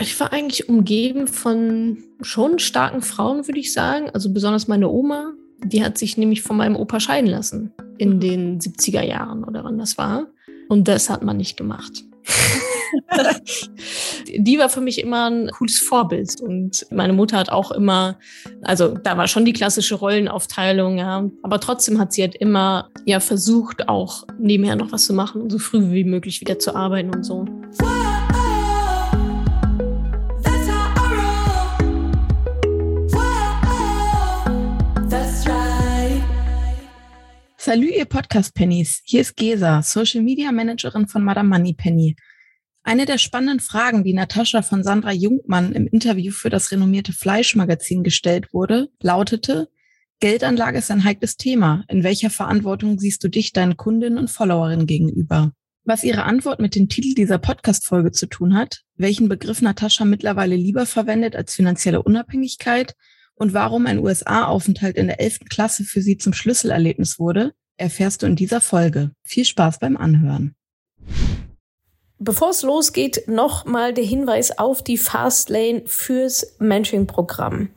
Ich war eigentlich umgeben von schon starken Frauen, würde ich sagen. Also besonders meine Oma, die hat sich nämlich von meinem Opa scheiden lassen in den 70er Jahren oder wann das war. Und das hat man nicht gemacht. die war für mich immer ein cooles Vorbild. Und meine Mutter hat auch immer, also da war schon die klassische Rollenaufteilung, ja. Aber trotzdem hat sie halt immer ja versucht, auch nebenher noch was zu machen und so früh wie möglich wieder zu arbeiten und so. Salut, ihr Podcast-Pennies. Hier ist Gesa, Social Media Managerin von Madame Money Penny. Eine der spannenden Fragen, die Natascha von Sandra Jungmann im Interview für das renommierte Fleischmagazin gestellt wurde, lautete, Geldanlage ist ein heikles Thema. In welcher Verantwortung siehst du dich deinen Kundinnen und Followerinnen gegenüber? Was ihre Antwort mit dem Titel dieser Podcast-Folge zu tun hat, welchen Begriff Natascha mittlerweile lieber verwendet als finanzielle Unabhängigkeit und warum ein USA-Aufenthalt in der 11. Klasse für sie zum Schlüsselerlebnis wurde, erfährst du in dieser Folge. Viel Spaß beim Anhören. Bevor es losgeht, nochmal der Hinweis auf die Fastlane fürs Mentoring-Programm.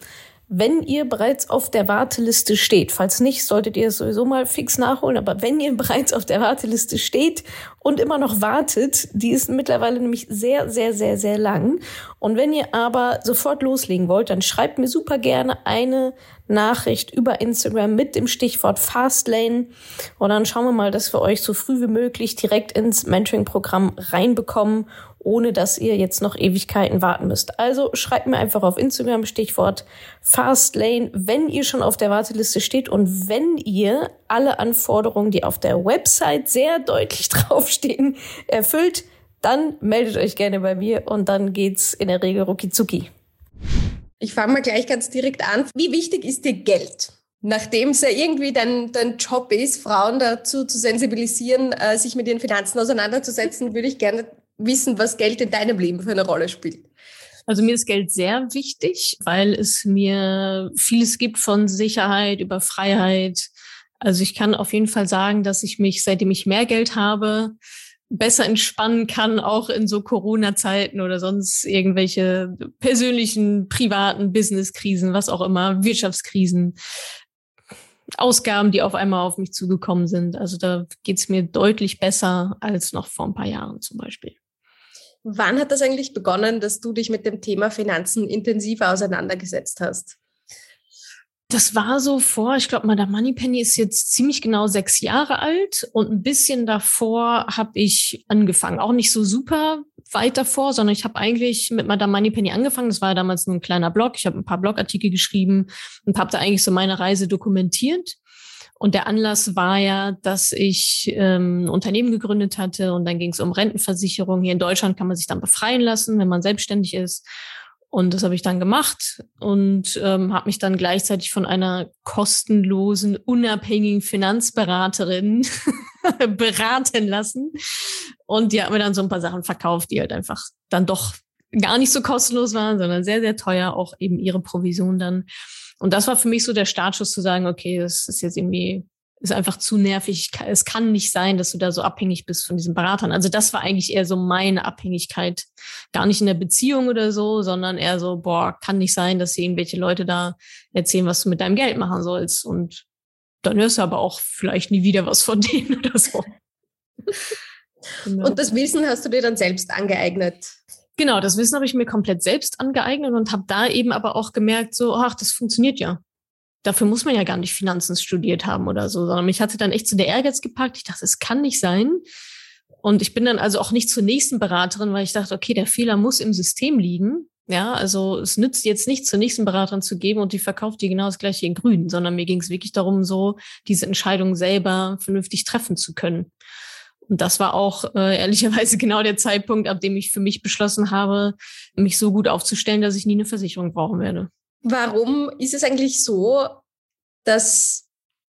Wenn ihr bereits auf der Warteliste steht, falls nicht, solltet ihr es sowieso mal fix nachholen, aber wenn ihr bereits auf der Warteliste steht und immer noch wartet, die ist mittlerweile nämlich sehr, sehr, sehr, sehr lang. Und wenn ihr aber sofort loslegen wollt, dann schreibt mir super gerne eine Nachricht über Instagram mit dem Stichwort Fastlane. Und dann schauen wir mal, dass wir euch so früh wie möglich direkt ins Mentoring-Programm reinbekommen ohne dass ihr jetzt noch Ewigkeiten warten müsst. Also schreibt mir einfach auf Instagram Stichwort Fastlane, wenn ihr schon auf der Warteliste steht und wenn ihr alle Anforderungen, die auf der Website sehr deutlich draufstehen, erfüllt, dann meldet euch gerne bei mir und dann geht's in der Regel rucki zucki. Ich fange mal gleich ganz direkt an. Wie wichtig ist dir Geld? Nachdem es ja irgendwie dein, dein Job ist, Frauen dazu zu sensibilisieren, äh, sich mit ihren Finanzen auseinanderzusetzen, würde ich gerne wissen, was Geld in deinem Leben für eine Rolle spielt. Also mir ist Geld sehr wichtig, weil es mir vieles gibt von Sicherheit über Freiheit. Also ich kann auf jeden Fall sagen, dass ich mich, seitdem ich mehr Geld habe, besser entspannen kann, auch in so Corona-Zeiten oder sonst irgendwelche persönlichen, privaten Business-Krisen, was auch immer, Wirtschaftskrisen, Ausgaben, die auf einmal auf mich zugekommen sind. Also da geht's mir deutlich besser als noch vor ein paar Jahren zum Beispiel. Wann hat das eigentlich begonnen, dass du dich mit dem Thema Finanzen intensiver auseinandergesetzt hast? Das war so vor, ich glaube, Madame Moneypenny ist jetzt ziemlich genau sechs Jahre alt und ein bisschen davor habe ich angefangen. Auch nicht so super weit davor, sondern ich habe eigentlich mit Madame Moneypenny angefangen. Das war damals nur ein kleiner Blog. Ich habe ein paar Blogartikel geschrieben und habe da eigentlich so meine Reise dokumentiert. Und der Anlass war ja, dass ich ähm, ein Unternehmen gegründet hatte und dann ging es um Rentenversicherung. Hier in Deutschland kann man sich dann befreien lassen, wenn man selbstständig ist. Und das habe ich dann gemacht und ähm, habe mich dann gleichzeitig von einer kostenlosen, unabhängigen Finanzberaterin beraten lassen. Und die hat mir dann so ein paar Sachen verkauft, die halt einfach dann doch gar nicht so kostenlos waren, sondern sehr, sehr teuer, auch eben ihre Provision dann. Und das war für mich so der Startschuss zu sagen, okay, das ist jetzt irgendwie, ist einfach zu nervig. Es kann nicht sein, dass du da so abhängig bist von diesen Beratern. Also das war eigentlich eher so meine Abhängigkeit. Gar nicht in der Beziehung oder so, sondern eher so, boah, kann nicht sein, dass irgendwelche Leute da erzählen, was du mit deinem Geld machen sollst. Und dann hörst du aber auch vielleicht nie wieder was von denen oder so. genau. Und das Wissen hast du dir dann selbst angeeignet? Genau, das Wissen habe ich mir komplett selbst angeeignet und habe da eben aber auch gemerkt, so, ach, das funktioniert ja. Dafür muss man ja gar nicht Finanzen studiert haben oder so, sondern mich hatte dann echt so der Ehrgeiz gepackt. Ich dachte, es kann nicht sein. Und ich bin dann also auch nicht zur nächsten Beraterin, weil ich dachte, okay, der Fehler muss im System liegen. Ja, also es nützt jetzt nicht zur nächsten Beraterin zu geben und die verkauft dir genau das gleiche in Grün, sondern mir ging es wirklich darum, so diese Entscheidung selber vernünftig treffen zu können. Und das war auch äh, ehrlicherweise genau der Zeitpunkt, ab dem ich für mich beschlossen habe, mich so gut aufzustellen, dass ich nie eine Versicherung brauchen werde. Warum ist es eigentlich so, dass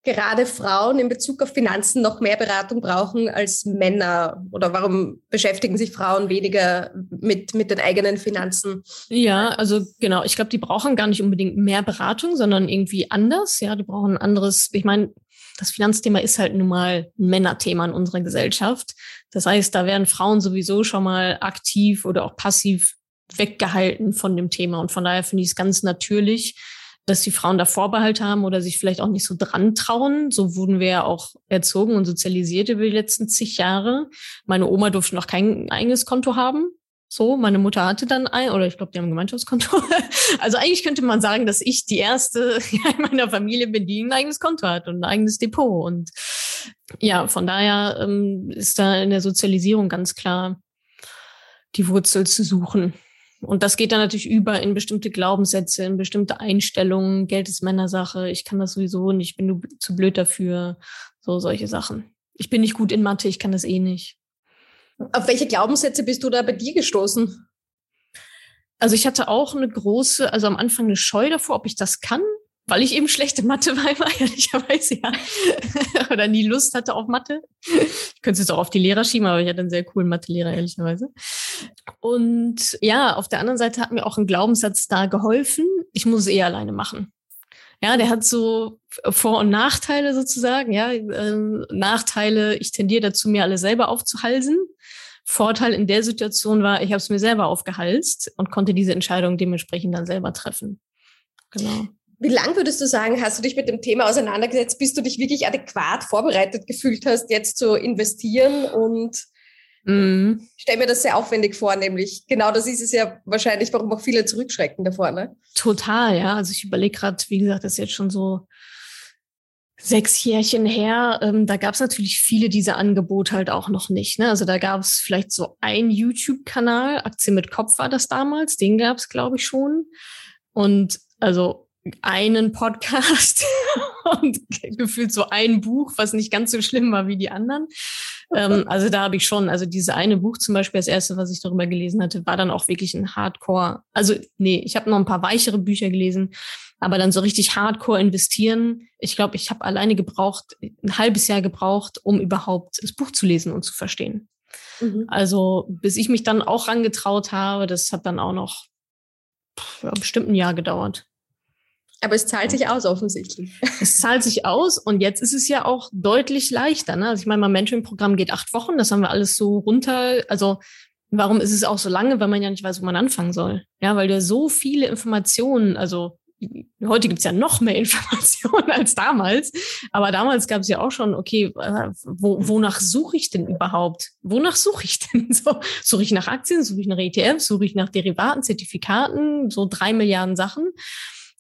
gerade Frauen in Bezug auf Finanzen noch mehr Beratung brauchen als Männer? Oder warum beschäftigen sich Frauen weniger mit, mit den eigenen Finanzen? Ja, also genau. Ich glaube, die brauchen gar nicht unbedingt mehr Beratung, sondern irgendwie anders. Ja, die brauchen ein anderes. Ich meine, das Finanzthema ist halt nun mal ein Männerthema in unserer Gesellschaft. Das heißt, da werden Frauen sowieso schon mal aktiv oder auch passiv weggehalten von dem Thema. Und von daher finde ich es ganz natürlich, dass die Frauen da Vorbehalte haben oder sich vielleicht auch nicht so dran trauen. So wurden wir ja auch erzogen und sozialisiert über die letzten zig Jahre. Meine Oma durfte noch kein eigenes Konto haben. So, meine Mutter hatte dann ein, oder ich glaube, die haben ein Gemeinschaftskonto. Also eigentlich könnte man sagen, dass ich die erste in meiner Familie bin, die ein eigenes Konto hat und ein eigenes Depot. Und ja, von daher ähm, ist da in der Sozialisierung ganz klar die Wurzel zu suchen. Und das geht dann natürlich über in bestimmte Glaubenssätze, in bestimmte Einstellungen. Geld ist Männersache. Ich kann das sowieso nicht. Ich bin zu blöd dafür. So solche Sachen. Ich bin nicht gut in Mathe. Ich kann das eh nicht. Auf welche Glaubenssätze bist du da bei dir gestoßen? Also ich hatte auch eine große, also am Anfang eine Scheu davor, ob ich das kann, weil ich eben schlechte Mathe war, ehrlicherweise, ja. Oder nie Lust hatte auf Mathe. Ich könnte es jetzt auch auf die Lehrer schieben, aber ich hatte einen sehr coolen Mathelehrer, ehrlicherweise. Und ja, auf der anderen Seite hat mir auch ein Glaubenssatz da geholfen. Ich muss es eh alleine machen. Ja, der hat so Vor- und Nachteile sozusagen. Ja, ähm, Nachteile, ich tendiere dazu, mir alle selber aufzuhalsen. Vorteil in der Situation war, ich habe es mir selber aufgehalst und konnte diese Entscheidung dementsprechend dann selber treffen. Genau. Wie lang würdest du sagen, hast du dich mit dem Thema auseinandergesetzt, bis du dich wirklich adäquat vorbereitet gefühlt hast, jetzt zu investieren? Und mm. ich stelle mir das sehr aufwendig vor, nämlich genau das ist es ja wahrscheinlich, warum auch viele zurückschrecken davor. Ne? Total, ja. Also ich überlege gerade, wie gesagt, das ist jetzt schon so sechs Jährchen her, ähm, da gab es natürlich viele dieser Angebote halt auch noch nicht. Ne? Also da gab es vielleicht so ein YouTube-Kanal, Aktien mit Kopf war das damals, den gab es, glaube ich, schon. Und also einen Podcast und gefühlt so ein Buch, was nicht ganz so schlimm war wie die anderen. Ähm, also da habe ich schon, also diese eine Buch zum Beispiel, das erste, was ich darüber gelesen hatte, war dann auch wirklich ein Hardcore. Also nee, ich habe noch ein paar weichere Bücher gelesen, aber dann so richtig Hardcore investieren. Ich glaube, ich habe alleine gebraucht, ein halbes Jahr gebraucht, um überhaupt das Buch zu lesen und zu verstehen. Mhm. Also bis ich mich dann auch rangetraut habe, das hat dann auch noch ja, bestimmt ein Jahr gedauert. Aber es zahlt sich aus, offensichtlich. Es zahlt sich aus und jetzt ist es ja auch deutlich leichter. Ne? Also ich meine, mein Mentoring-Programm geht acht Wochen, das haben wir alles so runter. Also warum ist es auch so lange, weil man ja nicht weiß, wo man anfangen soll? Ja, weil du so viele Informationen, also heute gibt es ja noch mehr Informationen als damals, aber damals gab es ja auch schon, okay, äh, wo, wonach suche ich denn überhaupt? Wonach suche ich denn? So, suche ich nach Aktien, suche ich nach ETFs, suche ich nach Derivaten, Zertifikaten, so drei Milliarden Sachen.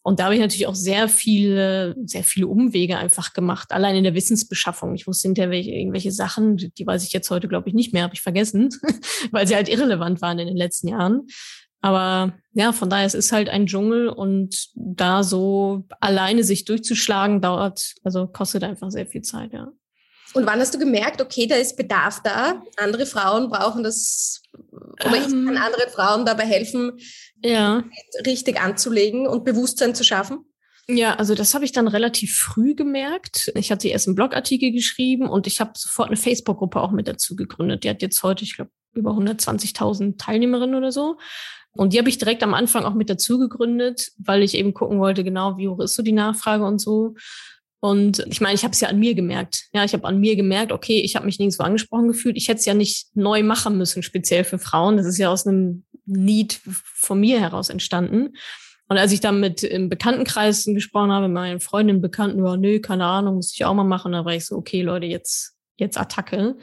Und da habe ich natürlich auch sehr viele, sehr viele Umwege einfach gemacht, allein in der Wissensbeschaffung. Ich wusste hinterher welche, irgendwelche Sachen, die weiß ich jetzt heute, glaube ich, nicht mehr, habe ich vergessen, weil sie halt irrelevant waren in den letzten Jahren. Aber ja, von daher, es ist halt ein Dschungel und da so alleine sich durchzuschlagen, dauert, also kostet einfach sehr viel Zeit, ja. Und wann hast du gemerkt, okay, da ist Bedarf da, andere Frauen brauchen das, oder ich kann ähm. anderen Frauen dabei helfen, ja. richtig anzulegen und Bewusstsein zu schaffen? Ja, also das habe ich dann relativ früh gemerkt. Ich hatte erst einen Blogartikel geschrieben und ich habe sofort eine Facebook-Gruppe auch mit dazu gegründet. Die hat jetzt heute, ich glaube, über 120.000 Teilnehmerinnen oder so. Und die habe ich direkt am Anfang auch mit dazu gegründet, weil ich eben gucken wollte, genau, wie hoch ist so die Nachfrage und so. Und ich meine, ich habe es ja an mir gemerkt. Ja, ich habe an mir gemerkt, okay, ich habe mich nirgendwo angesprochen gefühlt. Ich hätte es ja nicht neu machen müssen, speziell für Frauen. Das ist ja aus einem Need von mir heraus entstanden. Und als ich dann mit im Bekanntenkreis gesprochen habe, mit meinen Freundinnen, Bekannten, ja, nö, keine Ahnung, muss ich auch mal machen. Da war ich so, okay, Leute, jetzt, jetzt Attacke.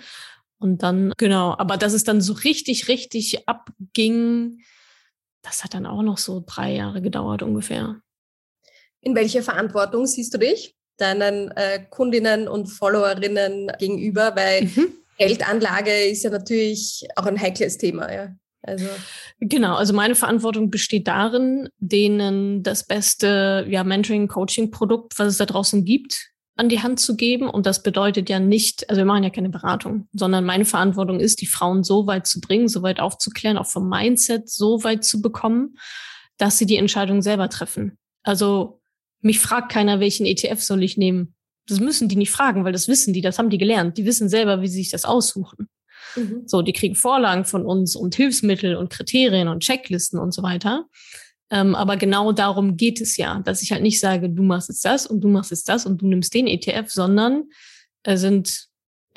Und dann, genau, aber dass es dann so richtig, richtig abging, das hat dann auch noch so drei Jahre gedauert ungefähr. In welcher Verantwortung siehst du dich deinen äh, Kundinnen und Followerinnen gegenüber? Weil mhm. Geldanlage ist ja natürlich auch ein heikles Thema, ja. Also. Genau, also meine Verantwortung besteht darin, denen das beste ja, Mentoring-Coaching-Produkt, was es da draußen gibt, an die Hand zu geben. Und das bedeutet ja nicht, also wir machen ja keine Beratung, sondern meine Verantwortung ist, die Frauen so weit zu bringen, so weit aufzuklären, auch vom Mindset so weit zu bekommen, dass sie die Entscheidung selber treffen. Also mich fragt keiner, welchen ETF soll ich nehmen. Das müssen die nicht fragen, weil das wissen die, das haben die gelernt. Die wissen selber, wie sie sich das aussuchen. Mhm. So, die kriegen Vorlagen von uns und Hilfsmittel und Kriterien und Checklisten und so weiter. Ähm, aber genau darum geht es ja, dass ich halt nicht sage, du machst jetzt das und du machst jetzt das und du nimmst den ETF, sondern es sind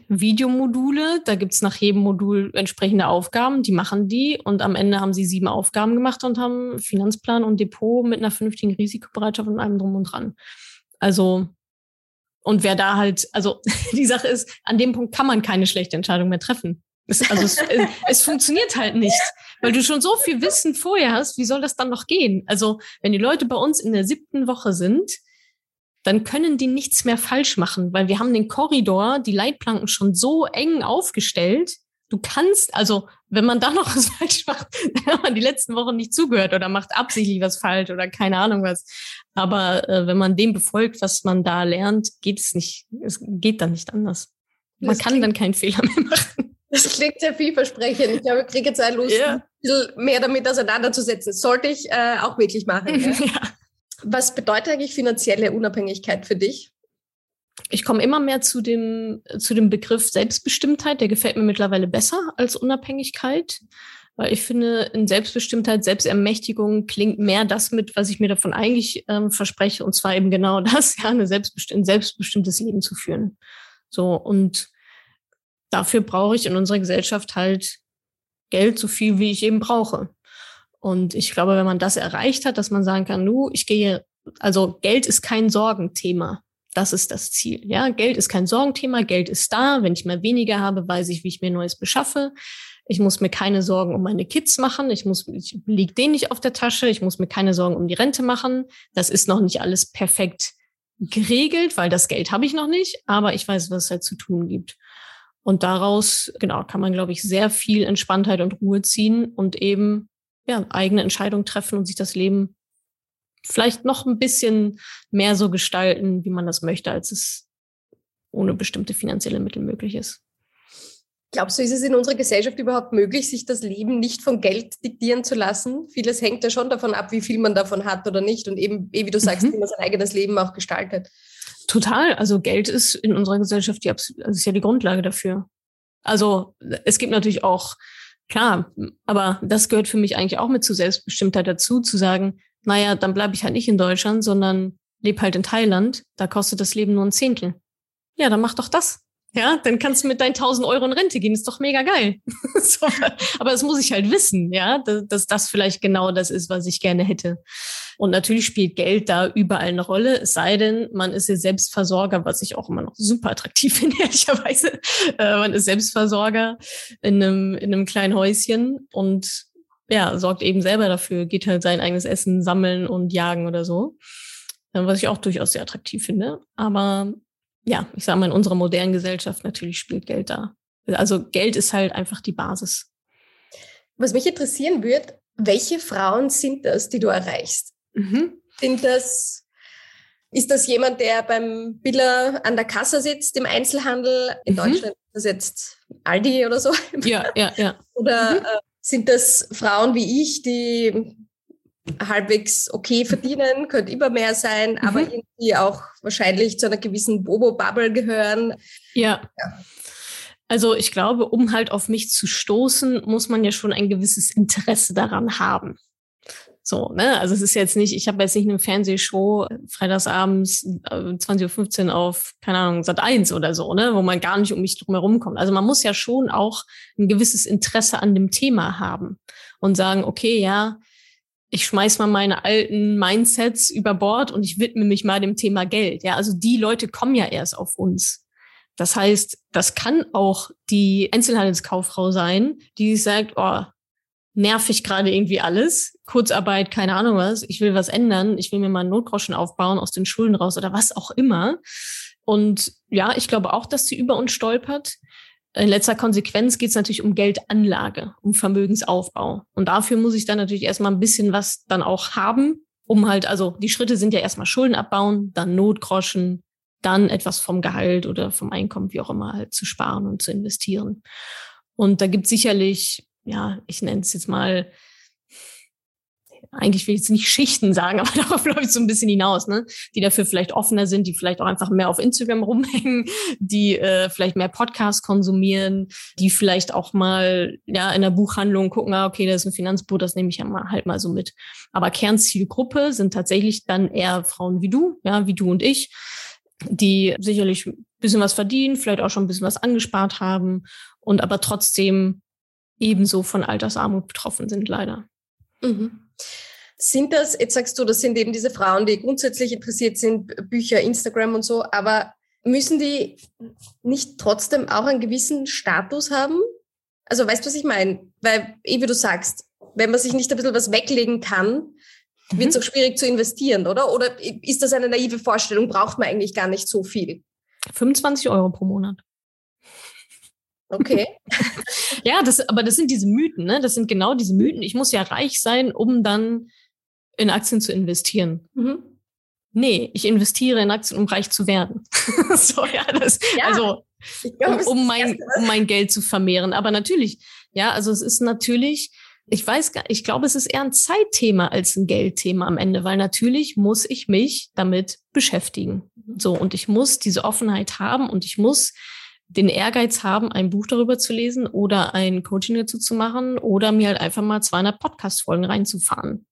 Videomodule. Da gibt's nach jedem Modul entsprechende Aufgaben. Die machen die und am Ende haben sie sieben Aufgaben gemacht und haben Finanzplan und Depot mit einer vernünftigen Risikobereitschaft und allem drum und dran. Also, und wer da halt, also die Sache ist, an dem Punkt kann man keine schlechte Entscheidung mehr treffen. Es, also es, es funktioniert halt nicht, weil du schon so viel Wissen vorher hast. Wie soll das dann noch gehen? Also, wenn die Leute bei uns in der siebten Woche sind, dann können die nichts mehr falsch machen, weil wir haben den Korridor, die Leitplanken schon so eng aufgestellt. Du kannst, also wenn man da noch was falsch macht, dann hat man die letzten Wochen nicht zugehört oder macht absichtlich was falsch oder keine Ahnung was. Aber äh, wenn man dem befolgt, was man da lernt, geht es nicht, es geht dann nicht anders. Man das kann dann keinen Fehler mehr machen. Das klingt sehr vielversprechend. Ich glaube, ich kriege jetzt eine Lust, ja. ein bisschen mehr damit auseinanderzusetzen. Sollte ich äh, auch wirklich machen. Ja? ja. Was bedeutet eigentlich finanzielle Unabhängigkeit für dich? Ich komme immer mehr zu dem, zu dem Begriff Selbstbestimmtheit. Der gefällt mir mittlerweile besser als Unabhängigkeit, weil ich finde, in Selbstbestimmtheit, Selbstermächtigung klingt mehr das mit, was ich mir davon eigentlich ähm, verspreche, und zwar eben genau das, ja, eine selbstbestimm ein selbstbestimmtes Leben zu führen. So, und dafür brauche ich in unserer Gesellschaft halt Geld so viel, wie ich eben brauche. Und ich glaube, wenn man das erreicht hat, dass man sagen kann, nu, ich gehe, also Geld ist kein Sorgenthema. Das ist das Ziel. Ja, Geld ist kein Sorgenthema. Geld ist da. Wenn ich mal weniger habe, weiß ich, wie ich mir Neues beschaffe. Ich muss mir keine Sorgen um meine Kids machen. Ich muss, ich lieg denen nicht auf der Tasche. Ich muss mir keine Sorgen um die Rente machen. Das ist noch nicht alles perfekt geregelt, weil das Geld habe ich noch nicht. Aber ich weiß, was es halt zu tun gibt. Und daraus, genau, kann man, glaube ich, sehr viel Entspanntheit und Ruhe ziehen und eben ja, eigene Entscheidungen treffen und sich das Leben vielleicht noch ein bisschen mehr so gestalten, wie man das möchte, als es ohne bestimmte finanzielle Mittel möglich ist. Glaubst du, ist es in unserer Gesellschaft überhaupt möglich, sich das Leben nicht von Geld diktieren zu lassen? Vieles hängt ja schon davon ab, wie viel man davon hat oder nicht und eben, wie du sagst, mhm. wie man sein eigenes Leben auch gestaltet. Total. Also Geld ist in unserer Gesellschaft die, also ist ja die Grundlage dafür. Also es gibt natürlich auch Klar, aber das gehört für mich eigentlich auch mit zu Selbstbestimmtheit dazu, zu sagen, naja, dann bleibe ich halt nicht in Deutschland, sondern lebe halt in Thailand. Da kostet das Leben nur ein Zehntel. Ja, dann mach doch das. Ja, dann kannst du mit deinen 1000 Euro in Rente gehen. Ist doch mega geil. so, aber das muss ich halt wissen, ja, dass, dass das vielleicht genau das ist, was ich gerne hätte. Und natürlich spielt Geld da überall eine Rolle, es sei denn, man ist ja Selbstversorger, was ich auch immer noch super attraktiv finde, ehrlicherweise. Äh, man ist Selbstversorger in einem, in einem kleinen Häuschen und ja, sorgt eben selber dafür, geht halt sein eigenes Essen sammeln und jagen oder so. Äh, was ich auch durchaus sehr attraktiv finde. Aber ja, ich sage mal, in unserer modernen Gesellschaft natürlich spielt Geld da. Also Geld ist halt einfach die Basis. Was mich interessieren würde, welche Frauen sind das, die du erreichst? Mhm. Sind das, ist das jemand, der beim Biller an der Kasse sitzt im Einzelhandel? In mhm. Deutschland ist das jetzt Aldi oder so. Ja, ja, ja. Oder mhm. äh, sind das Frauen wie ich, die halbwegs okay verdienen, könnte immer mehr sein, mhm. aber irgendwie auch wahrscheinlich zu einer gewissen Bobo-Bubble gehören. Ja. ja. Also ich glaube, um halt auf mich zu stoßen, muss man ja schon ein gewisses Interesse daran haben. So, ne? Also es ist jetzt nicht, ich habe jetzt nicht eine Fernsehshow freitagsabends äh, 20.15 Uhr auf, keine Ahnung, Sat 1 oder so, ne, wo man gar nicht um mich drum herum kommt. Also man muss ja schon auch ein gewisses Interesse an dem Thema haben und sagen, okay, ja, ich schmeiß mal meine alten Mindsets über Bord und ich widme mich mal dem Thema Geld. Ja, also die Leute kommen ja erst auf uns. Das heißt, das kann auch die Einzelhandelskauffrau sein, die sagt, oh, nervig gerade irgendwie alles. Kurzarbeit, keine Ahnung was. Ich will was ändern. Ich will mir mal einen Notgroschen aufbauen aus den Schulden raus oder was auch immer. Und ja, ich glaube auch, dass sie über uns stolpert. In letzter Konsequenz geht es natürlich um Geldanlage, um Vermögensaufbau. Und dafür muss ich dann natürlich erstmal ein bisschen was dann auch haben, um halt, also die Schritte sind ja erstmal Schulden abbauen, dann Notgroschen, dann etwas vom Gehalt oder vom Einkommen, wie auch immer, halt zu sparen und zu investieren. Und da gibt sicherlich ja, ich nenne es jetzt mal, eigentlich will ich jetzt nicht Schichten sagen, aber darauf läuft es so ein bisschen hinaus, ne? Die dafür vielleicht offener sind, die vielleicht auch einfach mehr auf Instagram rumhängen, die äh, vielleicht mehr Podcasts konsumieren, die vielleicht auch mal ja in der Buchhandlung gucken, ah, okay, das ist ein Finanzbuch, das nehme ich ja mal halt mal so mit. Aber Kernzielgruppe sind tatsächlich dann eher Frauen wie du, ja, wie du und ich, die sicherlich bisschen was verdienen, vielleicht auch schon ein bisschen was angespart haben und aber trotzdem ebenso von Altersarmut betroffen sind, leider. Mhm. Sind das, jetzt sagst du, das sind eben diese Frauen, die grundsätzlich interessiert sind, Bücher, Instagram und so, aber müssen die nicht trotzdem auch einen gewissen Status haben? Also weißt du, was ich meine? Weil, eh wie du sagst, wenn man sich nicht ein bisschen was weglegen kann, wird es mhm. auch schwierig zu investieren, oder? Oder ist das eine naive Vorstellung? Braucht man eigentlich gar nicht so viel? 25 Euro pro Monat. Okay. ja, das, aber das sind diese Mythen, ne? Das sind genau diese Mythen. Ich muss ja reich sein, um dann in Aktien zu investieren. Mhm. Nee, ich investiere in Aktien, um reich zu werden. so, ja, das, ja, also, glaub, um, um mein, um mein Geld zu vermehren. Aber natürlich, ja, also es ist natürlich, ich weiß gar, ich glaube, es ist eher ein Zeitthema als ein Geldthema am Ende, weil natürlich muss ich mich damit beschäftigen. So, und ich muss diese Offenheit haben und ich muss den Ehrgeiz haben, ein Buch darüber zu lesen oder ein Coaching dazu zu machen oder mir halt einfach mal 200 Podcast-Folgen reinzufahren.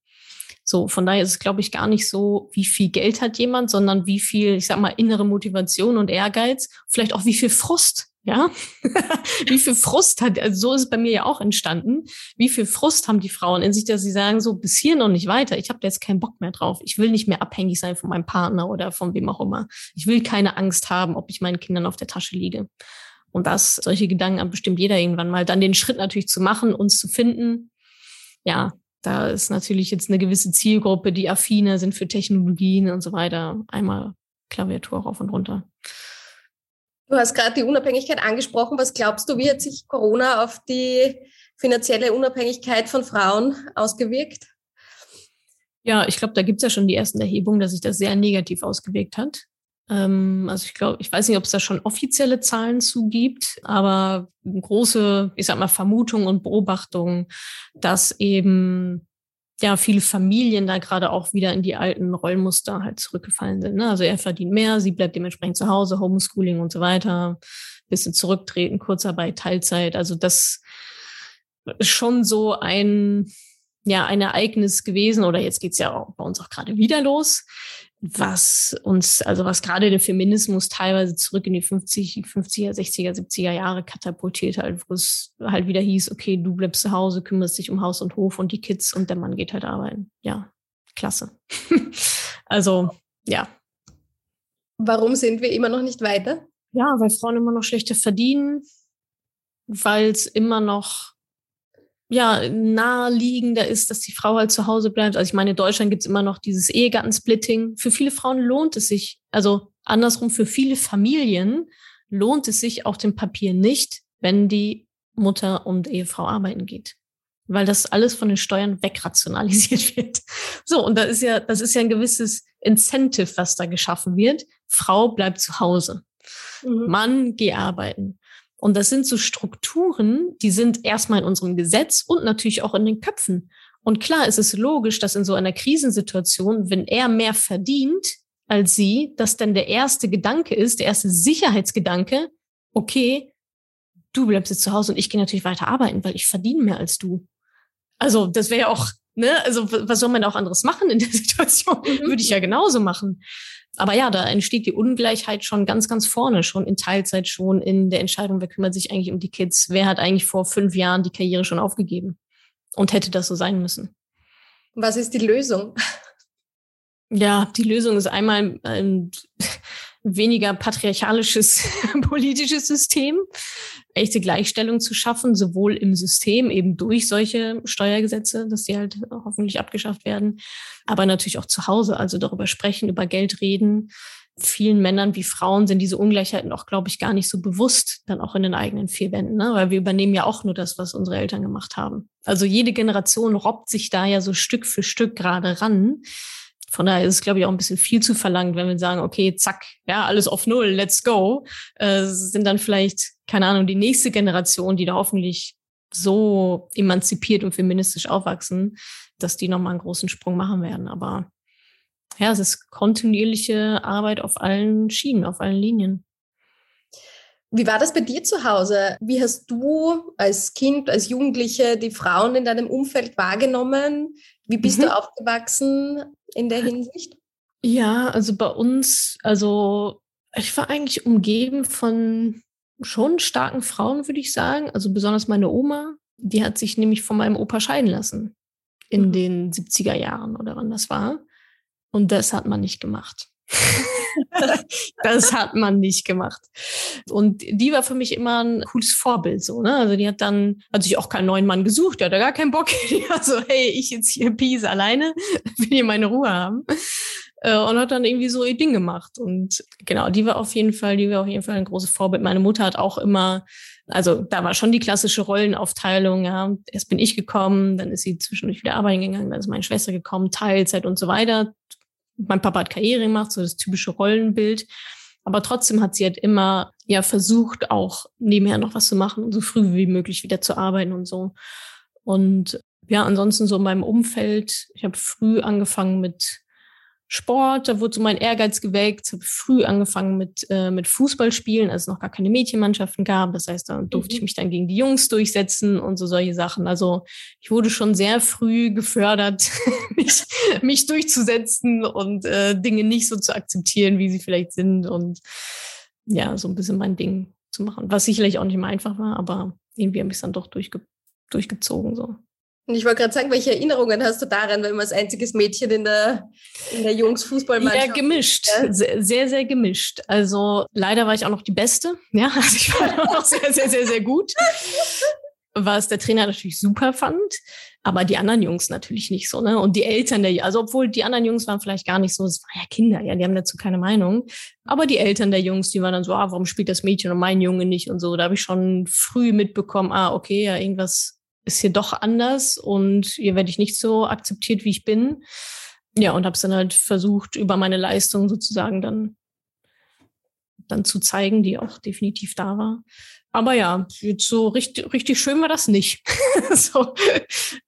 So, von daher ist es, glaube ich, gar nicht so, wie viel Geld hat jemand, sondern wie viel, ich sag mal, innere Motivation und Ehrgeiz, vielleicht auch wie viel Frust ja, wie viel Frust hat, also so ist es bei mir ja auch entstanden. Wie viel Frust haben die Frauen in sich, dass sie sagen, so bis hier noch nicht weiter. Ich habe jetzt keinen Bock mehr drauf. Ich will nicht mehr abhängig sein von meinem Partner oder von wem auch immer. Ich will keine Angst haben, ob ich meinen Kindern auf der Tasche liege. Und das, solche Gedanken hat bestimmt jeder irgendwann mal. Dann den Schritt natürlich zu machen, uns zu finden. Ja, da ist natürlich jetzt eine gewisse Zielgruppe, die affiner sind für Technologien und so weiter. Einmal Klaviatur rauf und runter. Du hast gerade die Unabhängigkeit angesprochen. Was glaubst du, wie hat sich Corona auf die finanzielle Unabhängigkeit von Frauen ausgewirkt? Ja, ich glaube, da gibt es ja schon die ersten Erhebungen, dass sich das sehr negativ ausgewirkt hat. Ähm, also ich glaube, ich weiß nicht, ob es da schon offizielle Zahlen zu gibt, aber große, ich sag mal, Vermutungen und Beobachtungen, dass eben ja viele Familien da gerade auch wieder in die alten Rollmuster halt zurückgefallen sind. Ne? Also er verdient mehr, sie bleibt dementsprechend zu Hause, Homeschooling und so weiter, bisschen zurücktreten, Kurzarbeit, Teilzeit. Also das ist schon so ein ja ein Ereignis gewesen oder jetzt geht's ja auch bei uns auch gerade wieder los, was uns, also was gerade der Feminismus teilweise zurück in die 50, 50er, 60er, 70er Jahre katapultiert hat, wo es halt wieder hieß, okay, du bleibst zu Hause, kümmerst dich um Haus und Hof und die Kids und der Mann geht halt arbeiten. Ja, klasse. also, ja. Warum sind wir immer noch nicht weiter? Ja, weil Frauen immer noch schlechter verdienen, weil es immer noch ja, naheliegender ist, dass die Frau halt zu Hause bleibt. Also ich meine, in Deutschland gibt's immer noch dieses Ehegattensplitting. Für viele Frauen lohnt es sich, also andersrum, für viele Familien lohnt es sich auf dem Papier nicht, wenn die Mutter und Ehefrau arbeiten geht. Weil das alles von den Steuern wegrationalisiert wird. So, und da ist ja, das ist ja ein gewisses Incentive, was da geschaffen wird. Frau bleibt zu Hause. Mhm. Mann, geh arbeiten. Und das sind so Strukturen, die sind erstmal in unserem Gesetz und natürlich auch in den Köpfen. Und klar ist es logisch, dass in so einer Krisensituation, wenn er mehr verdient als sie, dass dann der erste Gedanke ist, der erste Sicherheitsgedanke, okay, du bleibst jetzt zu Hause und ich gehe natürlich weiter arbeiten, weil ich verdiene mehr als du. Also das wäre ja auch, ne, also was soll man auch anderes machen in der Situation? Mhm. Würde ich ja genauso machen. Aber ja, da entsteht die Ungleichheit schon ganz, ganz vorne, schon in Teilzeit, schon in der Entscheidung, wer kümmert sich eigentlich um die Kids, wer hat eigentlich vor fünf Jahren die Karriere schon aufgegeben und hätte das so sein müssen. Was ist die Lösung? Ja, die Lösung ist einmal ein weniger patriarchalisches politisches System, echte Gleichstellung zu schaffen, sowohl im System eben durch solche Steuergesetze, dass die halt hoffentlich abgeschafft werden, aber natürlich auch zu Hause, also darüber sprechen, über Geld reden. Vielen Männern wie Frauen sind diese Ungleichheiten auch, glaube ich, gar nicht so bewusst, dann auch in den eigenen vier Wänden, ne? weil wir übernehmen ja auch nur das, was unsere Eltern gemacht haben. Also jede Generation robbt sich da ja so Stück für Stück gerade ran. Von daher ist es, glaube ich, auch ein bisschen viel zu verlangt, wenn wir sagen, okay, zack, ja, alles auf Null, let's go. Äh, sind dann vielleicht, keine Ahnung, die nächste Generation, die da hoffentlich so emanzipiert und feministisch aufwachsen, dass die nochmal einen großen Sprung machen werden. Aber ja, es ist kontinuierliche Arbeit auf allen Schienen, auf allen Linien. Wie war das bei dir zu Hause? Wie hast du als Kind, als Jugendliche die Frauen in deinem Umfeld wahrgenommen? Wie bist mhm. du aufgewachsen in der Hinsicht? Ja, also bei uns, also Ich war eigentlich umgeben von schon starken Frauen, würde ich sagen. Also besonders meine Oma, die hat sich nämlich von meinem Opa scheiden lassen in mhm. den 70er Jahren oder wann das war. Und das hat man nicht gemacht. das hat man nicht gemacht. Und die war für mich immer ein cooles Vorbild, so, ne? Also die hat dann, hat sich auch keinen neuen Mann gesucht, die hat da gar keinen Bock. Die war so, hey, ich jetzt hier Peace alleine, will hier meine Ruhe haben. Äh, und hat dann irgendwie so ihr Ding gemacht. Und genau, die war auf jeden Fall, die war auf jeden Fall ein großes Vorbild. Meine Mutter hat auch immer, also da war schon die klassische Rollenaufteilung, ja. Erst bin ich gekommen, dann ist sie zwischendurch wieder arbeiten gegangen, dann ist meine Schwester gekommen, Teilzeit und so weiter. Mein Papa hat Karriere gemacht, so das typische Rollenbild. Aber trotzdem hat sie halt immer ja versucht, auch nebenher noch was zu machen und so früh wie möglich wieder zu arbeiten und so. Und ja, ansonsten so in meinem Umfeld, ich habe früh angefangen mit Sport, da wurde so mein Ehrgeiz geweckt, habe früh angefangen mit, äh, mit Fußballspielen, als es noch gar keine Mädchenmannschaften gab. Das heißt, da durfte mhm. ich mich dann gegen die Jungs durchsetzen und so solche Sachen. Also ich wurde schon sehr früh gefördert, mich, mich durchzusetzen und äh, Dinge nicht so zu akzeptieren, wie sie vielleicht sind und ja, so ein bisschen mein Ding zu machen. Was sicherlich auch nicht immer einfach war, aber irgendwie habe ich es dann doch durchge durchgezogen so. Und ich wollte gerade sagen, welche Erinnerungen hast du daran, wenn man als einziges Mädchen in der, in der Jungsfußballmannschaft? Ja, gemischt. Ja? Sehr, sehr, gemischt. Also leider war ich auch noch die Beste. Ja, also ich war auch sehr, sehr, sehr, sehr gut. Was der Trainer natürlich super fand. Aber die anderen Jungs natürlich nicht so, ne? Und die Eltern der, also obwohl die anderen Jungs waren vielleicht gar nicht so, es waren ja Kinder, ja, die haben dazu keine Meinung. Aber die Eltern der Jungs, die waren dann so, ah, warum spielt das Mädchen und mein Junge nicht und so. Da habe ich schon früh mitbekommen, ah, okay, ja, irgendwas ist hier doch anders und hier werde ich nicht so akzeptiert, wie ich bin. Ja, und habe es dann halt versucht, über meine Leistung sozusagen dann, dann zu zeigen, die auch definitiv da war. Aber ja, jetzt so richtig, richtig schön war das nicht. so,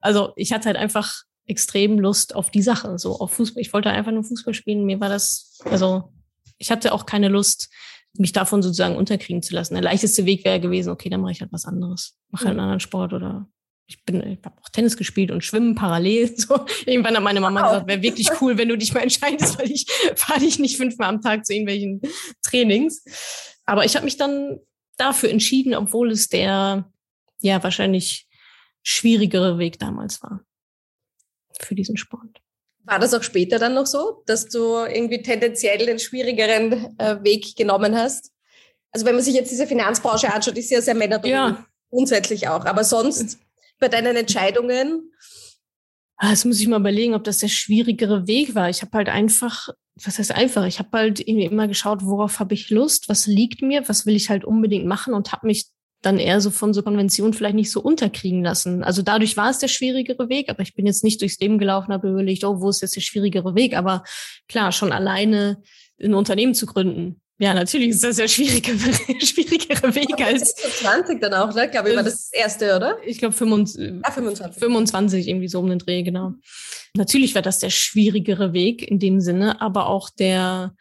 also ich hatte halt einfach extrem Lust auf die Sache, so auf Fußball. Ich wollte einfach nur Fußball spielen. Mir war das, also ich hatte auch keine Lust, mich davon sozusagen unterkriegen zu lassen. Der leichteste Weg wäre gewesen, okay, dann mache ich halt was anderes. Mache halt einen anderen Sport oder ich bin, ich habe auch Tennis gespielt und Schwimmen parallel. So. Irgendwann hat meine Mama wow. gesagt, wäre wirklich cool, wenn du dich mal entscheidest, weil ich fahre dich nicht fünfmal am Tag zu irgendwelchen Trainings. Aber ich habe mich dann dafür entschieden, obwohl es der ja wahrscheinlich schwierigere Weg damals war für diesen Sport. War das auch später dann noch so, dass du irgendwie tendenziell den schwierigeren äh, Weg genommen hast? Also wenn man sich jetzt diese Finanzbranche anschaut, ist ja sehr männerdominiert. Ja. Grundsätzlich auch. Aber sonst bei deinen Entscheidungen? Ah, das muss ich mal überlegen, ob das der schwierigere Weg war. Ich habe halt einfach, was heißt einfach, ich habe halt irgendwie immer geschaut, worauf habe ich Lust, was liegt mir, was will ich halt unbedingt machen und habe mich dann eher so von so Konventionen vielleicht nicht so unterkriegen lassen. Also dadurch war es der schwierigere Weg, aber ich bin jetzt nicht durchs Leben gelaufen, habe überlegt, oh, wo ist jetzt der schwierigere Weg? Aber klar, schon alleine ein Unternehmen zu gründen, ja, natürlich ist das ja schwieriger, schwierigere Weg als. 20 dann auch, ne? Glaube ich, war das, das erste, oder? Ich glaube 25, ah, 25. 25, irgendwie so um den Dreh, genau. Natürlich war das der schwierigere Weg in dem Sinne, aber auch der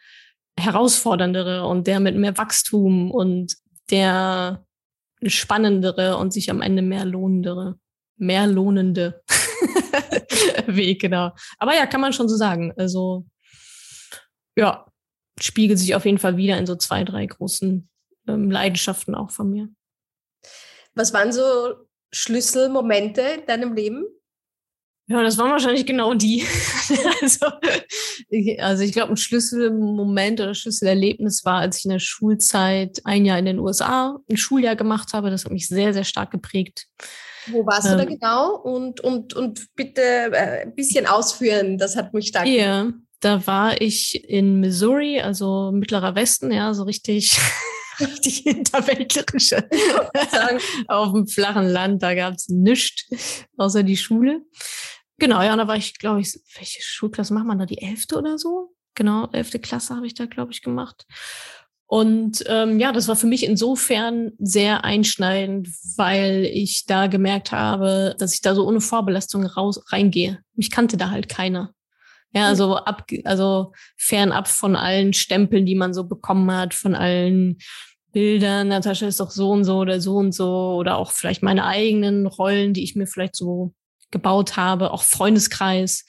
herausforderndere und der mit mehr Wachstum und der spannendere und sich am Ende mehr lohnendere, mehr lohnende Weg, genau. Aber ja, kann man schon so sagen. Also, ja, spiegelt sich auf jeden Fall wieder in so zwei, drei großen ähm, Leidenschaften auch von mir. Was waren so Schlüsselmomente in deinem Leben? Ja, das waren wahrscheinlich genau die. also, ich, also ich glaube, ein Schlüsselmoment oder Schlüsselerlebnis war, als ich in der Schulzeit ein Jahr in den USA ein Schuljahr gemacht habe. Das hat mich sehr, sehr stark geprägt. Wo warst ähm, du da ähm. genau? Und, und, und bitte äh, ein bisschen ausführen, das hat mich stark Ja, da war ich in Missouri, also mittlerer Westen, ja, so richtig, richtig hinterwäldlerische. Auf dem flachen Land, da gab es nichts außer die Schule. Genau, ja, da war ich, glaube ich, welche Schulklasse macht man da? Die elfte oder so? Genau, elfte Klasse habe ich da, glaube ich, gemacht. Und ähm, ja, das war für mich insofern sehr einschneidend, weil ich da gemerkt habe, dass ich da so ohne Vorbelastung raus reingehe. Mich kannte da halt keiner. Ja, also ab, also fernab von allen Stempeln, die man so bekommen hat, von allen Bildern, Natascha ist doch so und so oder so und so, oder auch vielleicht meine eigenen Rollen, die ich mir vielleicht so gebaut habe, auch Freundeskreis.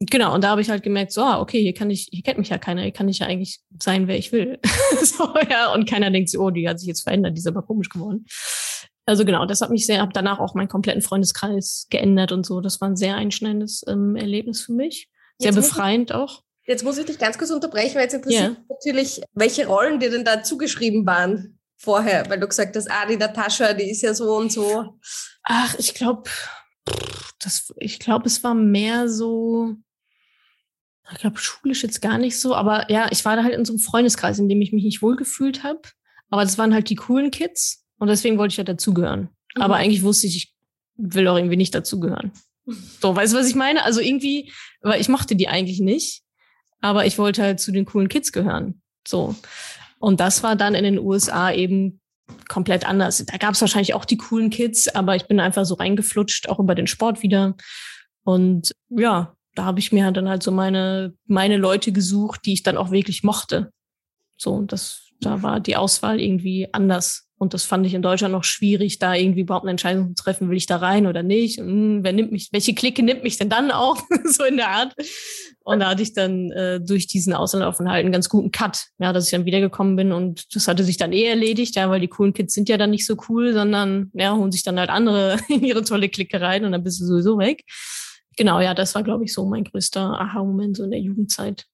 genau, und da habe ich halt gemerkt, so, ah, okay, hier kann ich, hier kennt mich ja keiner, hier kann ich ja eigentlich sein, wer ich will. so, ja, und keiner denkt so, oh, die hat sich jetzt verändert, die ist aber komisch geworden. Also genau, das hat mich sehr, habe danach auch meinen kompletten Freundeskreis geändert und so. Das war ein sehr einschneidendes ähm, Erlebnis für mich. Sehr jetzt befreiend ich, auch. Jetzt muss ich dich ganz kurz unterbrechen, weil jetzt interessiert yeah. natürlich, welche Rollen dir denn da zugeschrieben waren vorher, weil du gesagt hast, ah, die Natascha, die ist ja so und so. Ach, ich glaube, das, ich glaube, es war mehr so, ich glaube, schulisch jetzt gar nicht so, aber ja, ich war da halt in so einem Freundeskreis, in dem ich mich nicht wohlgefühlt habe. Aber das waren halt die coolen Kids und deswegen wollte ich ja dazugehören. Mhm. Aber eigentlich wusste ich, ich will auch irgendwie nicht dazugehören. So, weißt du, was ich meine? Also irgendwie, weil ich mochte die eigentlich nicht, aber ich wollte halt zu den coolen Kids gehören. So. Und das war dann in den USA eben komplett anders. Da gab es wahrscheinlich auch die coolen Kids, aber ich bin einfach so reingeflutscht, auch über den Sport wieder. Und ja, da habe ich mir dann halt so meine, meine Leute gesucht, die ich dann auch wirklich mochte. So, und das, da war die Auswahl irgendwie anders. Und das fand ich in Deutschland noch schwierig, da irgendwie überhaupt eine Entscheidung zu treffen, will ich da rein oder nicht? Hm, wer nimmt mich, welche Clique nimmt mich denn dann auch? so in der Art. Und da hatte ich dann äh, durch diesen Auslandsaufenthalt einen ganz guten Cut, ja, dass ich dann wiedergekommen bin und das hatte sich dann eh erledigt, ja, weil die coolen Kids sind ja dann nicht so cool, sondern ja, holen sich dann halt andere in ihre tolle Clique rein und dann bist du sowieso weg. Genau, ja, das war, glaube ich, so mein größter Aha-Moment so in der Jugendzeit.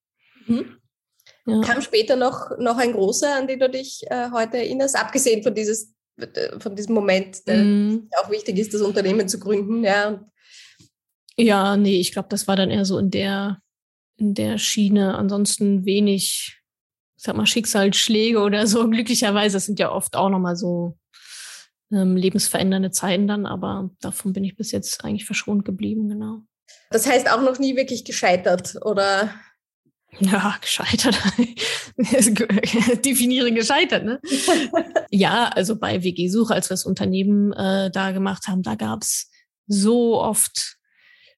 Mhm. Ja. Kam später noch, noch ein großer, an den du dich äh, heute erinnerst, abgesehen von, dieses, von diesem Moment, der mm. auch wichtig ist, das Unternehmen zu gründen. Ja, ja nee, ich glaube, das war dann eher so in der, in der Schiene. Ansonsten wenig, sag mal, Schicksalsschläge oder so. Glücklicherweise, das sind ja oft auch nochmal so ähm, lebensverändernde Zeiten dann, aber davon bin ich bis jetzt eigentlich verschont geblieben, genau. Das heißt auch noch nie wirklich gescheitert, oder? Ja, gescheitert. Definiere gescheitert, ne? ja, also bei WG-Suche, als wir das Unternehmen äh, da gemacht haben, da gab's so oft,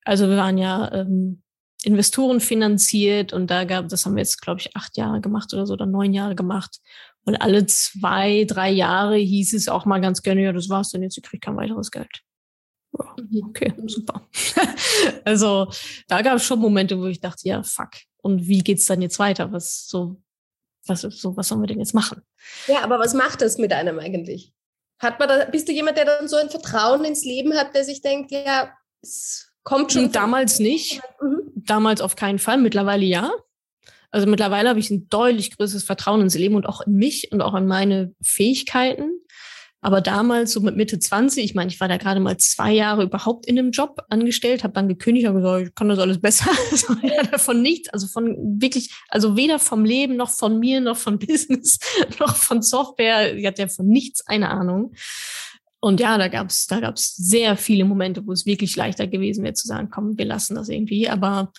also wir waren ja ähm, Investoren finanziert und da gab, das haben wir jetzt, glaube ich, acht Jahre gemacht oder so, oder neun Jahre gemacht. Und alle zwei, drei Jahre hieß es auch mal ganz gerne, ja, das war's dann jetzt, ihr kriegt kein weiteres Geld. Ja, mhm. okay, super. also da gab es schon Momente, wo ich dachte, ja, fuck, und wie geht's dann jetzt weiter? Was so, was so, was sollen wir denn jetzt machen? Ja, aber was macht das mit einem eigentlich? Hat man da, bist du jemand, der dann so ein Vertrauen ins Leben hat, der sich denkt, ja, es kommt schon. Damals nicht. Mhm. Damals auf keinen Fall. Mittlerweile ja. Also mittlerweile habe ich ein deutlich größeres Vertrauen ins Leben und auch in mich und auch in meine Fähigkeiten. Aber damals, so mit Mitte 20, ich meine, ich war da gerade mal zwei Jahre überhaupt in einem Job angestellt, habe dann gekündigt, habe gesagt, ich kann das alles besser. Also, ja, davon nichts, also von wirklich, also weder vom Leben noch von mir, noch von Business, noch von Software. Ich hatte ja von nichts eine Ahnung. Und ja, da gab's da gab's sehr viele Momente, wo es wirklich leichter gewesen wäre zu sagen, komm, wir lassen das irgendwie. Aber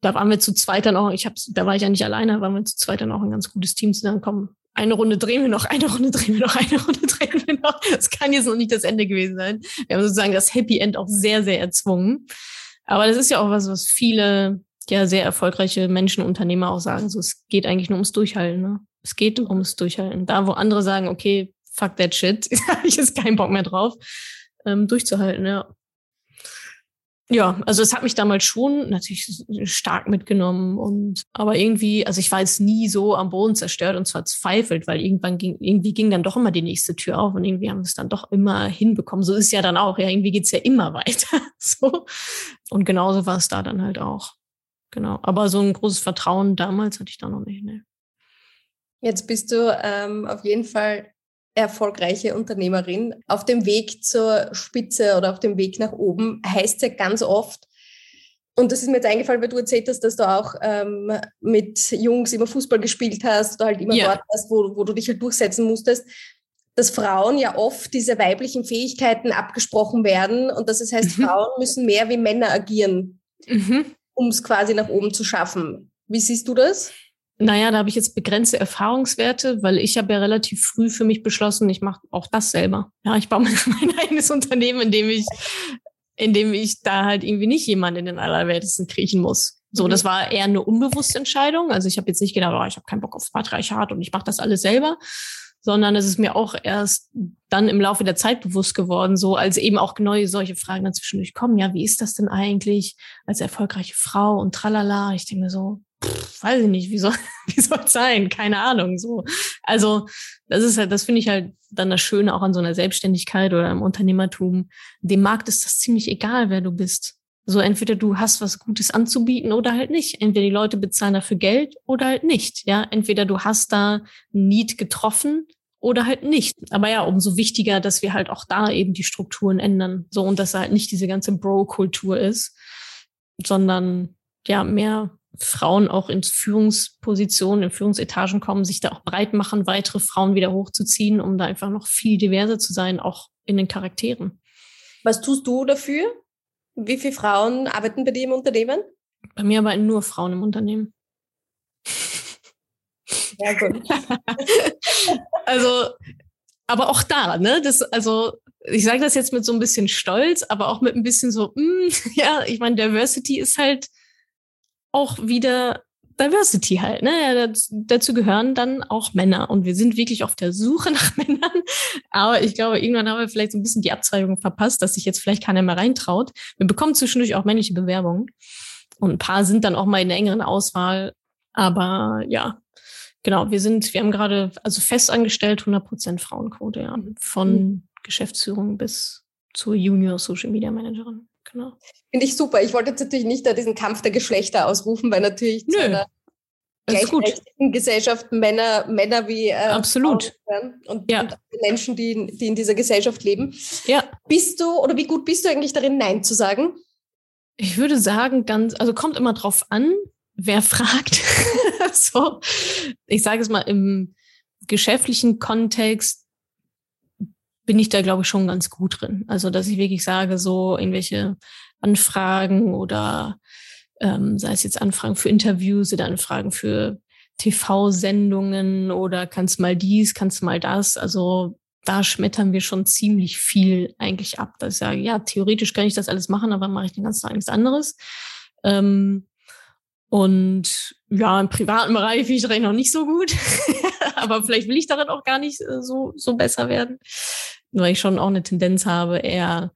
da waren wir zu zweit dann auch, ich hab's, da war ich ja nicht alleine, da waren wir zu zweit dann auch ein ganz gutes Team zu sagen, komm, eine Runde drehen wir noch, eine Runde drehen wir noch, eine Runde drehen wir noch. Das kann jetzt noch nicht das Ende gewesen sein. Wir haben sozusagen das Happy End auch sehr, sehr erzwungen. Aber das ist ja auch was, was viele ja sehr erfolgreiche Menschen, Unternehmer auch sagen. So, es geht eigentlich nur ums Durchhalten. Ne? Es geht ums Durchhalten. Da, wo andere sagen, okay, fuck that shit, habe ich jetzt keinen Bock mehr drauf, ähm, durchzuhalten, ja. Ja, also es hat mich damals schon natürlich stark mitgenommen und aber irgendwie, also ich war jetzt nie so am Boden zerstört und zwar verzweifelt, weil irgendwann ging, irgendwie ging dann doch immer die nächste Tür auf und irgendwie haben wir es dann doch immer hinbekommen. So ist ja dann auch, ja, irgendwie geht's ja immer weiter. so. Und genauso war es da dann halt auch. Genau. Aber so ein großes Vertrauen damals hatte ich da noch nicht. Ne. Jetzt bist du ähm, auf jeden Fall erfolgreiche Unternehmerin. Auf dem Weg zur Spitze oder auf dem Weg nach oben heißt ja ganz oft, und das ist mir jetzt eingefallen, weil du erzählt hast, dass du auch ähm, mit Jungs immer Fußball gespielt hast oder halt immer ja. dort warst, wo, wo du dich halt durchsetzen musstest, dass Frauen ja oft diese weiblichen Fähigkeiten abgesprochen werden und dass es heißt, mhm. Frauen müssen mehr wie Männer agieren, mhm. um es quasi nach oben zu schaffen. Wie siehst du das? Naja, da habe ich jetzt begrenzte Erfahrungswerte, weil ich habe ja relativ früh für mich beschlossen, ich mache auch das selber. Ja, ich baue mein eigenes Unternehmen, in dem ich, in dem ich da halt irgendwie nicht jemanden in den Allerwertesten kriechen muss. So, mhm. das war eher eine unbewusste Entscheidung. Also ich habe jetzt nicht gedacht, oh, ich habe keinen Bock auf Patriarchat und ich mache das alles selber, sondern es ist mir auch erst dann im Laufe der Zeit bewusst geworden, so als eben auch neue solche Fragen dazwischen durchkommen. Ja, wie ist das denn eigentlich als erfolgreiche Frau und tralala? Ich denke mir so, pff, weiß ich nicht, wie soll, wie soll es sein? Keine Ahnung, so. Also, das ist halt, das finde ich halt dann das Schöne auch an so einer Selbstständigkeit oder im Unternehmertum. Dem Markt ist das ziemlich egal, wer du bist. So entweder du hast was Gutes anzubieten oder halt nicht. Entweder die Leute bezahlen dafür Geld oder halt nicht. Ja, entweder du hast da Need getroffen oder halt nicht. Aber ja, umso wichtiger, dass wir halt auch da eben die Strukturen ändern. So und dass halt nicht diese ganze Bro-Kultur ist, sondern ja mehr Frauen auch in Führungspositionen, in Führungsetagen kommen, sich da auch breit machen, weitere Frauen wieder hochzuziehen, um da einfach noch viel diverser zu sein, auch in den Charakteren. Was tust du dafür? Wie viele Frauen arbeiten bei dir im Unternehmen? Bei mir arbeiten nur Frauen im Unternehmen. Ja, gut. also, aber auch da, ne? Das, also, ich sage das jetzt mit so ein bisschen Stolz, aber auch mit ein bisschen so, mh, mm, ja, ich meine, Diversity ist halt auch wieder Diversity halt. Ne? Dazu gehören dann auch Männer. Und wir sind wirklich auf der Suche nach Männern. Aber ich glaube, irgendwann haben wir vielleicht so ein bisschen die Abzweigung verpasst, dass sich jetzt vielleicht keiner mehr reintraut. Wir bekommen zwischendurch auch männliche Bewerbungen. Und ein paar sind dann auch mal in der engeren Auswahl. Aber ja, genau, wir sind, wir haben gerade, also festangestellt 100% Frauenquote, ja. Von mhm. Geschäftsführung bis zur Junior Social Media Managerin. Genau. Finde ich super. Ich wollte jetzt natürlich nicht da diesen Kampf der Geschlechter ausrufen, weil natürlich Nö, zu einer gleichberechtigten Gesellschaft Männer, Männer wie äh, Absolut. und, ja. und Menschen, die, die in dieser Gesellschaft leben. Ja. Bist du oder wie gut bist du eigentlich darin, Nein zu sagen? Ich würde sagen, ganz, also kommt immer drauf an, wer fragt. so, ich sage es mal im geschäftlichen Kontext bin ich da, glaube ich, schon ganz gut drin. Also, dass ich wirklich sage, so irgendwelche Anfragen oder ähm, sei es jetzt Anfragen für Interviews oder Anfragen für TV-Sendungen oder kannst mal dies, kannst mal das. Also da schmettern wir schon ziemlich viel eigentlich ab. Dass ich sage, ja, theoretisch kann ich das alles machen, aber mache ich den ganzen Tag nichts anderes. Ähm, und ja, im privaten Bereich finde ich vielleicht noch nicht so gut. aber vielleicht will ich darin auch gar nicht äh, so, so besser werden weil ich schon auch eine Tendenz habe, eher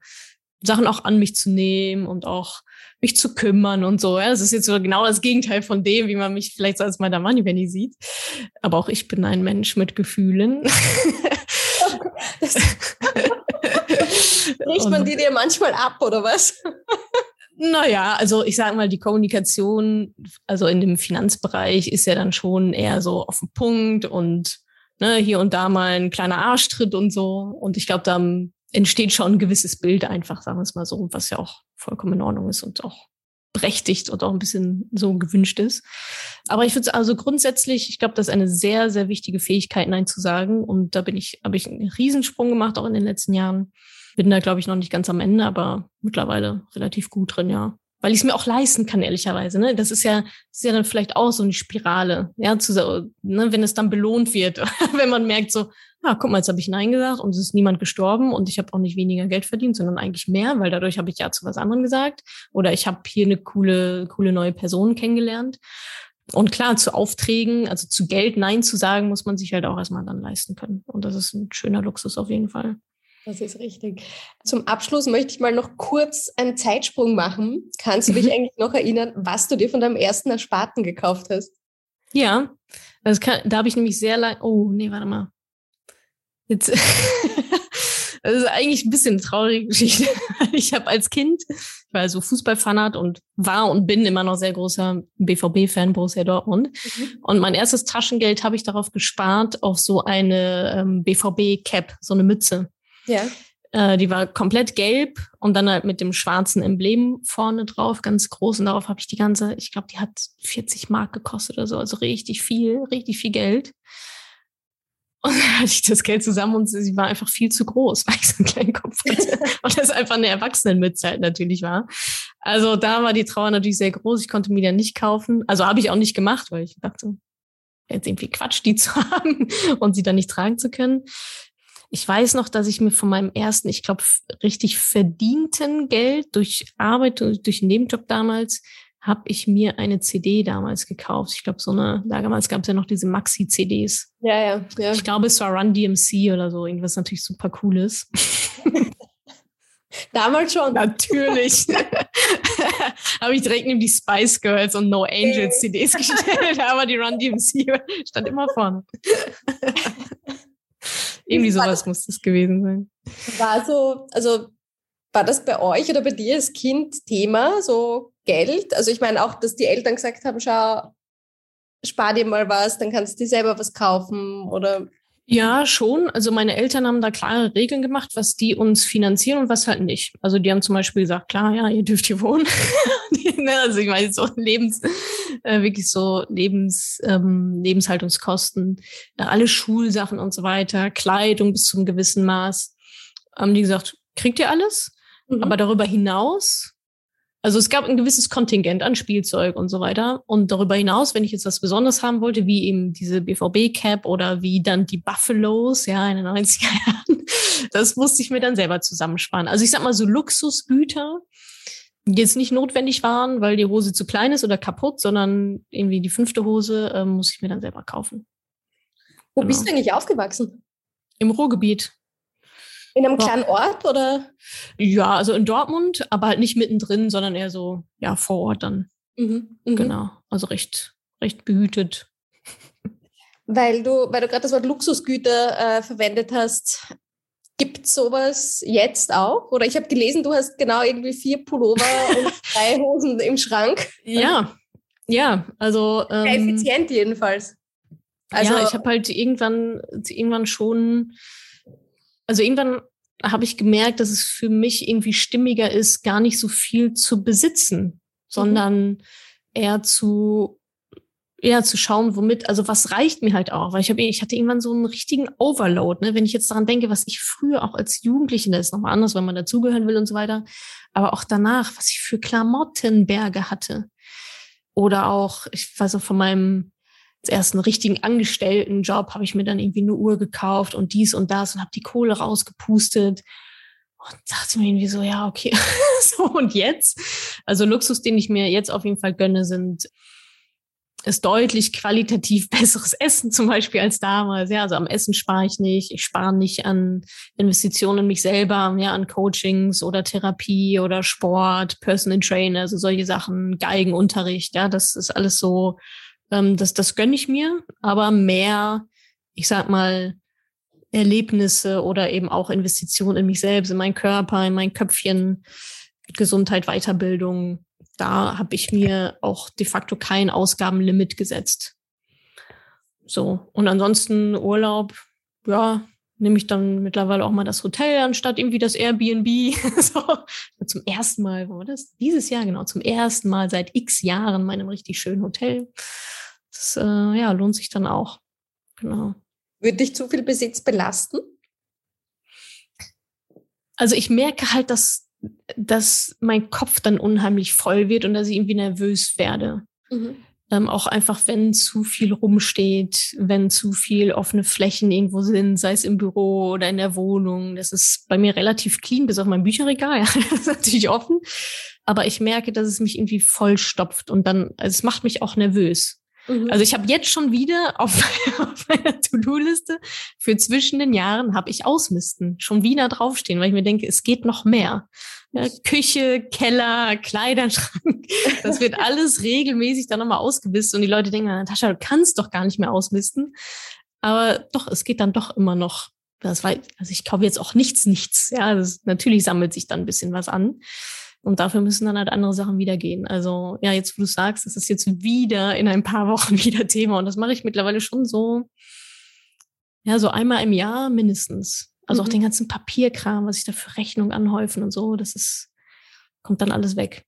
Sachen auch an mich zu nehmen und auch mich zu kümmern und so. Ja, das ist jetzt so genau das Gegenteil von dem, wie man mich vielleicht so als Madame Moneypenny sieht. Aber auch ich bin ein Mensch mit Gefühlen. Riecht man die dir manchmal ab oder was? Naja, also ich sage mal, die Kommunikation, also in dem Finanzbereich ist ja dann schon eher so auf den Punkt und ne, hier und da mal ein kleiner Arschtritt und so. Und ich glaube, da entsteht schon ein gewisses Bild einfach, sagen wir es mal so, was ja auch vollkommen in Ordnung ist und auch berechtigt und auch ein bisschen so gewünscht ist. Aber ich würde also grundsätzlich, ich glaube, das ist eine sehr, sehr wichtige Fähigkeit, Nein zu sagen. Und da bin ich, habe ich einen Riesensprung gemacht, auch in den letzten Jahren. Bin da, glaube ich, noch nicht ganz am Ende, aber mittlerweile relativ gut drin, ja weil ich es mir auch leisten kann, ehrlicherweise. Ne? Das ist ja, das ist ja dann vielleicht auch so eine Spirale, ja, zu, ne, wenn es dann belohnt wird, wenn man merkt so, ah, guck mal, jetzt habe ich Nein gesagt und es ist niemand gestorben und ich habe auch nicht weniger Geld verdient, sondern eigentlich mehr, weil dadurch habe ich ja zu was anderem gesagt oder ich habe hier eine coole, coole neue Person kennengelernt. Und klar, zu Aufträgen, also zu Geld Nein zu sagen, muss man sich halt auch erstmal dann leisten können. Und das ist ein schöner Luxus auf jeden Fall. Das ist richtig. Zum Abschluss möchte ich mal noch kurz einen Zeitsprung machen. Kannst du dich mhm. eigentlich noch erinnern, was du dir von deinem ersten Ersparten gekauft hast? Ja, das kann, da habe ich nämlich sehr lange. Oh, nee, warte mal. Jetzt. das ist eigentlich ein bisschen eine traurige Geschichte. Ich habe als Kind, ich war so Fußballfanat und war und bin immer noch sehr großer BVB-Fan, Borussia Dortmund. Mhm. Und mein erstes Taschengeld habe ich darauf gespart, auf so eine ähm, BVB-Cap, so eine Mütze. Ja. Äh, die war komplett gelb und dann halt mit dem schwarzen Emblem vorne drauf, ganz groß. Und darauf habe ich die ganze, ich glaube, die hat 40 Mark gekostet oder so, also richtig viel, richtig viel Geld. Und dann hatte ich das Geld zusammen und sie war einfach viel zu groß, weil ich so einen kleinen Kopf hatte. und das einfach eine Erwachsenenmütze halt natürlich war. Also da war die Trauer natürlich sehr groß. Ich konnte mir die nicht kaufen. Also habe ich auch nicht gemacht, weil ich dachte, jetzt irgendwie Quatsch, die zu haben und sie dann nicht tragen zu können. Ich weiß noch, dass ich mir von meinem ersten, ich glaube, richtig verdienten Geld durch Arbeit, durch einen Nebenjob damals, habe ich mir eine CD damals gekauft. Ich glaube, so eine, damals gab es ja noch diese Maxi-CDs. Ja, ja, ja. Ich glaube, es war Run DMC oder so, irgendwas natürlich super cooles. Damals schon. Natürlich. habe ich direkt neben die Spice Girls und No Angels CDs gestellt, aber die Run DMC stand immer vorne. Irgendwie sowas muss das gewesen sein. War so, also war das bei euch oder bei dir als Kind Thema, so Geld? Also ich meine auch, dass die Eltern gesagt haben, schau, spar dir mal was, dann kannst du dir selber was kaufen oder ja, schon. Also meine Eltern haben da klare Regeln gemacht, was die uns finanzieren und was halt nicht. Also die haben zum Beispiel gesagt, klar, ja, ihr dürft hier wohnen. Ne, also ich meine, so Lebens, äh, wirklich so Lebens, ähm, Lebenshaltungskosten, äh, alle Schulsachen und so weiter, Kleidung bis zum gewissen Maß. Haben die gesagt, kriegt ihr alles? Mhm. Aber darüber hinaus also es gab ein gewisses Kontingent an Spielzeug und so weiter. Und darüber hinaus, wenn ich jetzt was Besonderes haben wollte, wie eben diese BVB-Cap oder wie dann die Buffaloes, ja, in den 90er Jahren, das musste ich mir dann selber zusammensparen. Also ich sag mal so Luxusgüter, jetzt nicht notwendig waren, weil die Hose zu klein ist oder kaputt, sondern irgendwie die fünfte Hose äh, muss ich mir dann selber kaufen. Wo genau. bist du eigentlich aufgewachsen? Im Ruhrgebiet. In einem kleinen Ort oder? Ja, also in Dortmund, aber halt nicht mittendrin, sondern eher so, ja, vor Ort dann. Mhm, mh. Genau. Also recht, recht behütet. Weil du, weil du gerade das Wort Luxusgüter äh, verwendet hast, gibt es sowas jetzt auch? Oder ich habe gelesen, du hast genau irgendwie vier Pullover und drei Hosen im Schrank. Ja, ja, also. Ähm, effizient jedenfalls. Also, ja, ich habe halt irgendwann, irgendwann schon also irgendwann habe ich gemerkt, dass es für mich irgendwie stimmiger ist, gar nicht so viel zu besitzen, sondern mhm. eher zu eher zu schauen, womit, also was reicht mir halt auch, weil ich habe, ich hatte irgendwann so einen richtigen Overload, ne? wenn ich jetzt daran denke, was ich früher auch als Jugendliche, das ist nochmal anders, wenn man dazugehören will und so weiter, aber auch danach, was ich für Klamottenberge hatte oder auch, ich weiß auch von meinem ersten richtigen Angestelltenjob habe ich mir dann irgendwie eine Uhr gekauft und dies und das und habe die Kohle rausgepustet und dachte mir irgendwie so, ja, okay, so und jetzt? Also Luxus, den ich mir jetzt auf jeden Fall gönne, sind ist deutlich qualitativ besseres Essen zum Beispiel als damals. Ja, also am Essen spare ich nicht. Ich spare nicht an Investitionen in mich selber, ja, an Coachings oder Therapie oder Sport, Personal Trainer, also solche Sachen, Geigenunterricht. Ja, das ist alles so ähm, das, das gönne ich mir, aber mehr, ich sag mal, Erlebnisse oder eben auch Investitionen in mich selbst, in meinen Körper, in mein Köpfchen, Gesundheit, Weiterbildung. Da habe ich mir auch de facto kein Ausgabenlimit gesetzt. So. Und ansonsten Urlaub, ja, nehme ich dann mittlerweile auch mal das Hotel anstatt irgendwie das Airbnb. so. Zum ersten Mal, wo war das? Dieses Jahr, genau, zum ersten Mal seit x Jahren meinem richtig schönen Hotel. Das äh, ja, lohnt sich dann auch. Genau. Würde dich zu viel Besitz belasten? Also ich merke halt, dass, dass mein Kopf dann unheimlich voll wird und dass ich irgendwie nervös werde. Mhm. Ähm, auch einfach, wenn zu viel rumsteht, wenn zu viel offene Flächen irgendwo sind, sei es im Büro oder in der Wohnung. Das ist bei mir relativ clean, bis auf mein Bücherregal. Ja, das ist natürlich offen. Aber ich merke, dass es mich irgendwie vollstopft und dann, also es macht mich auch nervös. Mhm. Also ich habe jetzt schon wieder auf, auf meiner To-Do-Liste für zwischen den Jahren habe ich Ausmisten schon wieder draufstehen, weil ich mir denke, es geht noch mehr. Ja, Küche, Keller, Kleiderschrank, das wird alles regelmäßig dann nochmal ausgemistet und die Leute denken, Natascha, du kannst doch gar nicht mehr ausmisten. Aber doch, es geht dann doch immer noch. Das war, also ich kaufe jetzt auch nichts, nichts. Ja, das, natürlich sammelt sich dann ein bisschen was an. Und dafür müssen dann halt andere Sachen wieder gehen. Also ja, jetzt wo du sagst, das ist jetzt wieder in ein paar Wochen wieder Thema. Und das mache ich mittlerweile schon so, ja, so einmal im Jahr mindestens. Also mhm. auch den ganzen Papierkram, was ich da für Rechnung anhäufen und so, das ist, kommt dann alles weg.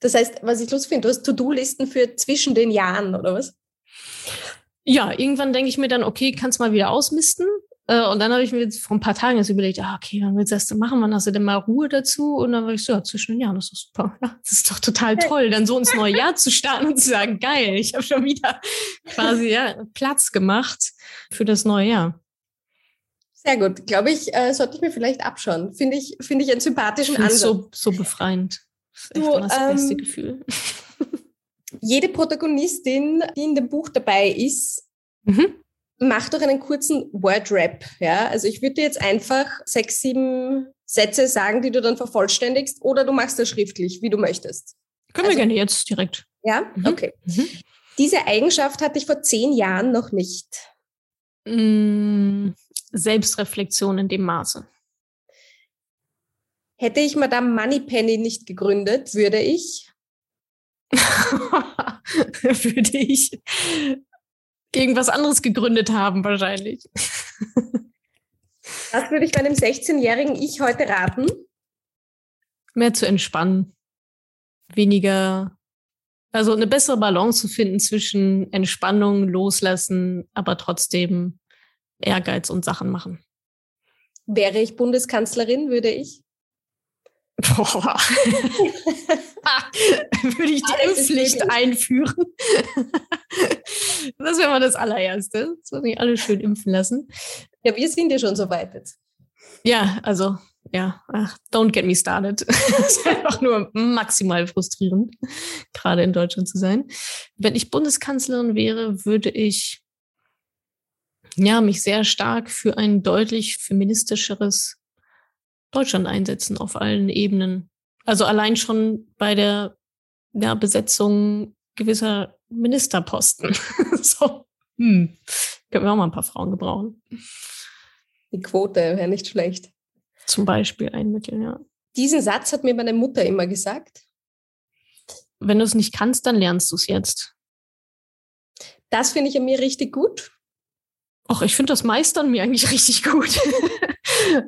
Das heißt, was ich lustig finde, du hast To-Do-Listen für zwischen den Jahren, oder was? Ja, irgendwann denke ich mir dann, okay, kannst mal wieder ausmisten. Äh, und dann habe ich mir jetzt vor ein paar Tagen jetzt überlegt, ah, okay, wann willst du das denn machen? Wann hast du denn mal Ruhe dazu? Und dann war ich so, ja, zwischen den Jahren, das ist doch super. Ja, das ist doch total toll, dann so ins neue Jahr zu starten und zu sagen, geil, ich habe schon wieder quasi ja, Platz gemacht für das neue Jahr. Sehr gut. Glaube ich, äh, sollte ich mir vielleicht abschauen. Finde ich, finde ich einen sympathischen Ansatz. So, so befreiend. Das ist echt du, das ähm, beste Gefühl. Jede Protagonistin, die in dem Buch dabei ist, mhm. Macht doch einen kurzen Word-Rap. Ja? Also ich würde dir jetzt einfach sechs, sieben Sätze sagen, die du dann vervollständigst, oder du machst das schriftlich, wie du möchtest. Können also, wir gerne jetzt direkt. Ja, mhm. okay. Mhm. Diese Eigenschaft hatte ich vor zehn Jahren noch nicht. Mm, Selbstreflexion in dem Maße. Hätte ich Madame Moneypenny nicht gegründet, würde ich. würde ich irgendwas anderes gegründet haben, wahrscheinlich. Was würde ich meinem 16-jährigen Ich heute raten? Mehr zu entspannen. Weniger, also eine bessere Balance zu finden zwischen Entspannung, Loslassen, aber trotzdem Ehrgeiz und Sachen machen. Wäre ich Bundeskanzlerin, würde ich? Boah. Würde ich die Alles Impfpflicht einführen? das wäre mal das allererste. So nicht alle schön impfen lassen. Ja, wir sind ja schon so weit jetzt. Ja, also, ja, ach, don't get me started. das ist einfach nur maximal frustrierend, gerade in Deutschland zu sein. Wenn ich Bundeskanzlerin wäre, würde ich ja, mich sehr stark für ein deutlich feministischeres Deutschland einsetzen auf allen Ebenen. Also allein schon bei der ja, Besetzung gewisser Ministerposten. so, hm. Können wir auch mal ein paar Frauen gebrauchen. Die Quote wäre nicht schlecht. Zum Beispiel ein Mittel, ja. Diesen Satz hat mir meine Mutter immer gesagt. Wenn du es nicht kannst, dann lernst du es jetzt. Das finde ich an mir richtig gut. Ach, ich finde das Meistern mir eigentlich richtig gut.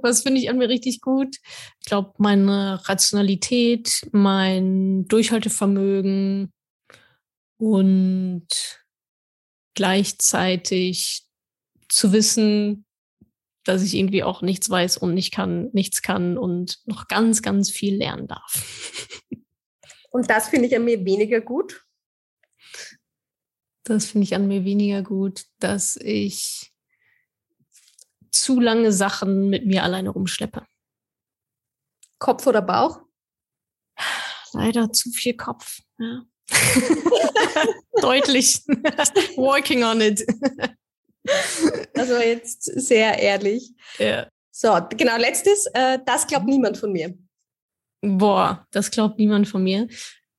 Was finde ich an mir richtig gut? Ich glaube, meine Rationalität, mein Durchhaltevermögen und gleichzeitig zu wissen, dass ich irgendwie auch nichts weiß und nicht kann, nichts kann und noch ganz, ganz viel lernen darf. Und das finde ich an mir weniger gut. Das finde ich an mir weniger gut, dass ich zu lange Sachen mit mir alleine rumschleppe. Kopf oder Bauch? Leider zu viel Kopf. Ja. Deutlich. Working on it. Also jetzt sehr ehrlich. Ja. So, genau, letztes. Äh, das glaubt niemand von mir. Boah, das glaubt niemand von mir,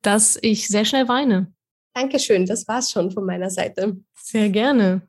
dass ich sehr schnell weine. Dankeschön, das war's schon von meiner Seite. Sehr gerne.